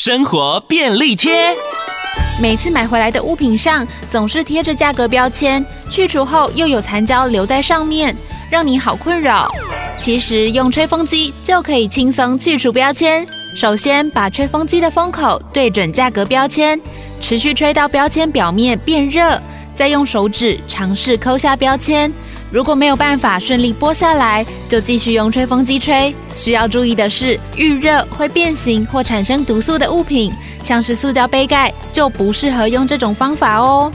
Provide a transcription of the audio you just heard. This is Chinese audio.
生活便利贴。每次买回来的物品上总是贴着价格标签，去除后又有残胶留在上面，让你好困扰。其实用吹风机就可以轻松去除标签。首先把吹风机的风口对准价格标签，持续吹到标签表面变热，再用手指尝试抠下标签。如果没有办法顺利剥下来，就继续用吹风机吹。需要注意的是，遇热会变形或产生毒素的物品，像是塑胶杯盖，就不适合用这种方法哦。